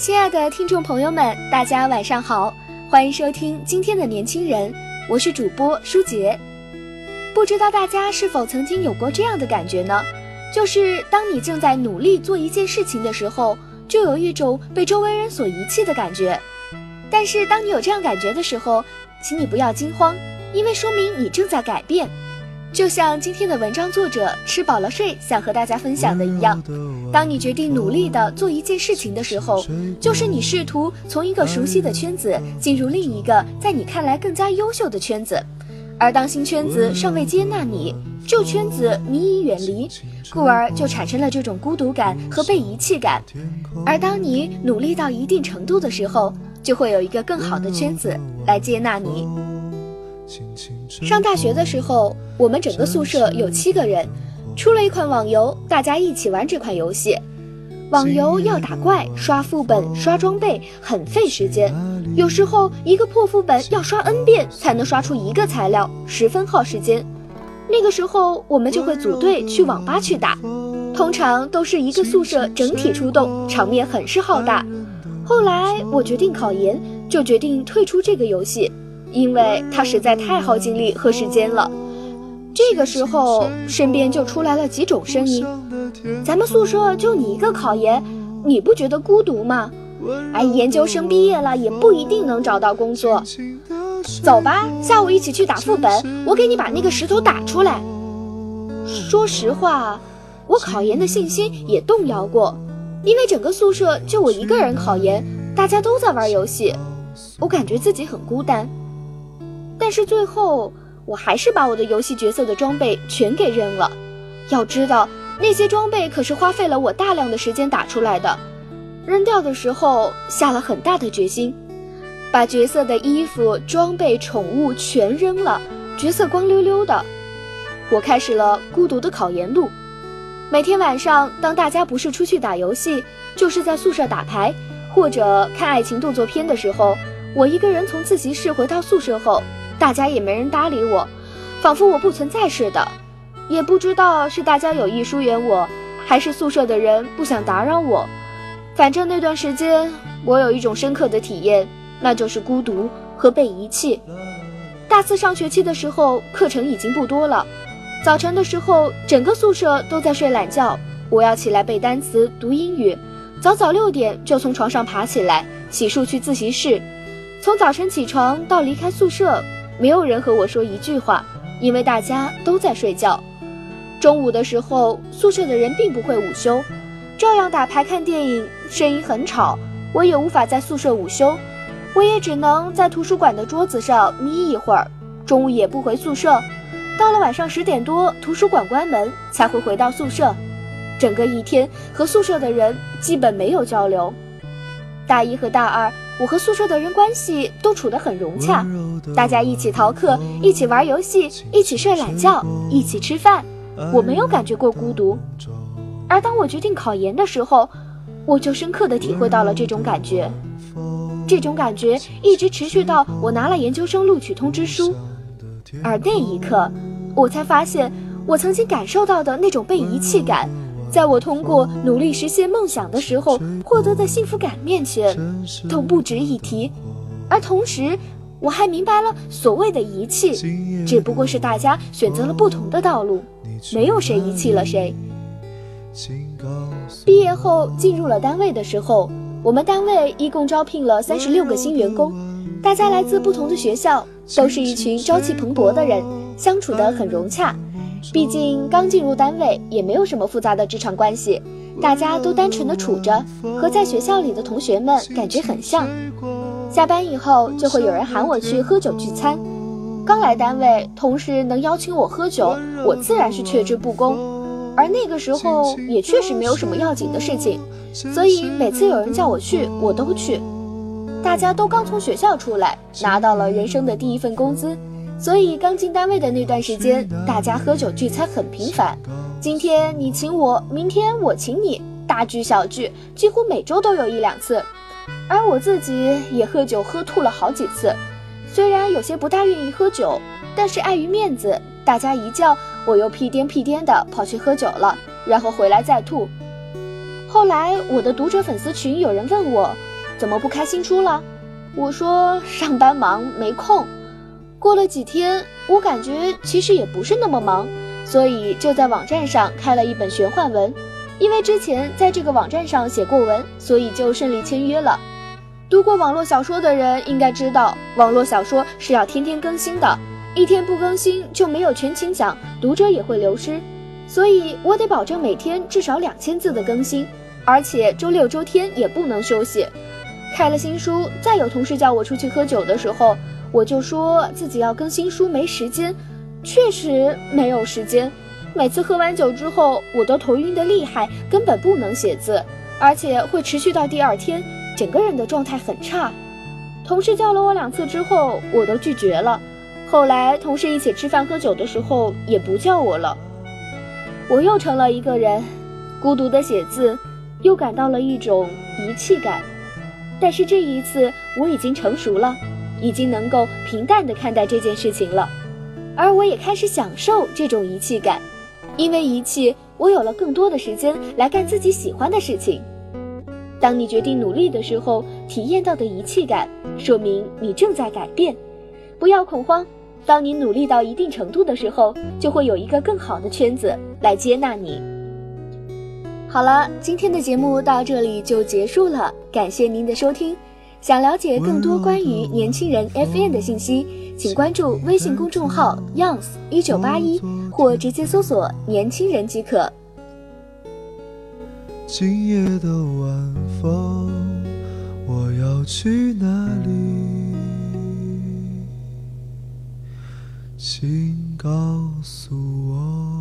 亲爱的听众朋友们，大家晚上好，欢迎收听今天的年轻人，我是主播舒杰。不知道大家是否曾经有过这样的感觉呢？就是当你正在努力做一件事情的时候，就有一种被周围人所遗弃的感觉。但是当你有这样感觉的时候，请你不要惊慌，因为说明你正在改变。就像今天的文章作者吃饱了睡想和大家分享的一样，当你决定努力的做一件事情的时候，就是你试图从一个熟悉的圈子进入另一个在你看来更加优秀的圈子，而当新圈子尚未接纳你，旧圈子你已远离，故而就产生了这种孤独感和被遗弃感。而当你努力到一定程度的时候，就会有一个更好的圈子来接纳你。上大学的时候，我们整个宿舍有七个人，出了一款网游，大家一起玩这款游戏。网游要打怪、刷副本、刷装备，很费时间。有时候一个破副本要刷 N 遍才能刷出一个材料，十分耗时间。那个时候我们就会组队去网吧去打，通常都是一个宿舍整体出动，场面很是浩大。后来我决定考研，就决定退出这个游戏。因为他实在太耗精力和时间了。这个时候，身边就出来了几种声音：“咱们宿舍就你一个考研，你不觉得孤独吗？哎，研究生毕业了也不一定能找到工作。走吧，下午一起去打副本，我给你把那个石头打出来。”说实话，我考研的信心也动摇过，因为整个宿舍就我一个人考研，大家都在玩游戏，我感觉自己很孤单。但是最后，我还是把我的游戏角色的装备全给扔了。要知道，那些装备可是花费了我大量的时间打出来的。扔掉的时候，下了很大的决心，把角色的衣服、装备、宠物全扔了，角色光溜溜的。我开始了孤独的考研路。每天晚上，当大家不是出去打游戏，就是在宿舍打牌或者看爱情动作片的时候，我一个人从自习室回到宿舍后。大家也没人搭理我，仿佛我不存在似的。也不知道是大家有意疏远我，还是宿舍的人不想打扰我。反正那段时间，我有一种深刻的体验，那就是孤独和被遗弃。大四上学期的时候，课程已经不多了。早晨的时候，整个宿舍都在睡懒觉，我要起来背单词、读英语。早早六点就从床上爬起来，洗漱去自习室。从早晨起床到离开宿舍。没有人和我说一句话，因为大家都在睡觉。中午的时候，宿舍的人并不会午休，照样打牌看电影，声音很吵。我也无法在宿舍午休，我也只能在图书馆的桌子上眯一会儿。中午也不回宿舍，到了晚上十点多，图书馆关门才会回到宿舍。整个一天和宿舍的人基本没有交流。大一和大二。我和宿舍的人关系都处得很融洽，大家一起逃课，一起玩游戏，一起睡懒觉，一起吃饭。我没有感觉过孤独，而当我决定考研的时候，我就深刻的体会到了这种感觉。这种感觉一直持续到我拿了研究生录取通知书，而那一刻，我才发现我曾经感受到的那种被遗弃感。在我通过努力实现梦想的时候获得的幸福感面前，都不值一提。而同时，我还明白了，所谓的遗弃，只不过是大家选择了不同的道路，没有谁遗弃了谁。毕业后进入了单位的时候，我们单位一共招聘了三十六个新员工，大家来自不同的学校，都是一群朝气蓬勃的人，相处得很融洽。毕竟刚进入单位，也没有什么复杂的职场关系，大家都单纯的处着，和在学校里的同学们感觉很像。下班以后就会有人喊我去喝酒聚餐。刚来单位，同事能邀请我喝酒，我自然是却之不恭。而那个时候也确实没有什么要紧的事情，所以每次有人叫我去，我都去。大家都刚从学校出来，拿到了人生的第一份工资，所以刚进单位的那段时间，大家喝酒聚餐很频繁。今天你请我，明天我请你，大聚小聚，几乎每周都有一两次。而我自己也喝酒喝吐了好几次，虽然有些不大愿意喝酒，但是碍于面子，大家一叫我又屁颠屁颠的跑去喝酒了，然后回来再吐。后来我的读者粉丝群有人问我。怎么不开新书了？我说上班忙没空。过了几天，我感觉其实也不是那么忙，所以就在网站上开了一本玄幻文。因为之前在这个网站上写过文，所以就顺利签约了。读过网络小说的人应该知道，网络小说是要天天更新的，一天不更新就没有全勤奖，读者也会流失。所以我得保证每天至少两千字的更新，而且周六周天也不能休息。开了新书，再有同事叫我出去喝酒的时候，我就说自己要更新书，没时间。确实没有时间。每次喝完酒之后，我都头晕的厉害，根本不能写字，而且会持续到第二天，整个人的状态很差。同事叫了我两次之后，我都拒绝了。后来同事一起吃饭喝酒的时候，也不叫我了。我又成了一个人，孤独的写字，又感到了一种遗弃感。但是这一次我已经成熟了，已经能够平淡地看待这件事情了，而我也开始享受这种遗弃感，因为遗弃，我有了更多的时间来干自己喜欢的事情。当你决定努力的时候，体验到的遗弃感，说明你正在改变。不要恐慌，当你努力到一定程度的时候，就会有一个更好的圈子来接纳你。好了，今天的节目到这里就结束了，感谢您的收听。想了解更多关于年轻人 FM 的信息，请关注微信公众号 Youngs 一九八一，或直接搜索“年轻人”即可。今夜的晚风，我要去哪里？请告诉我。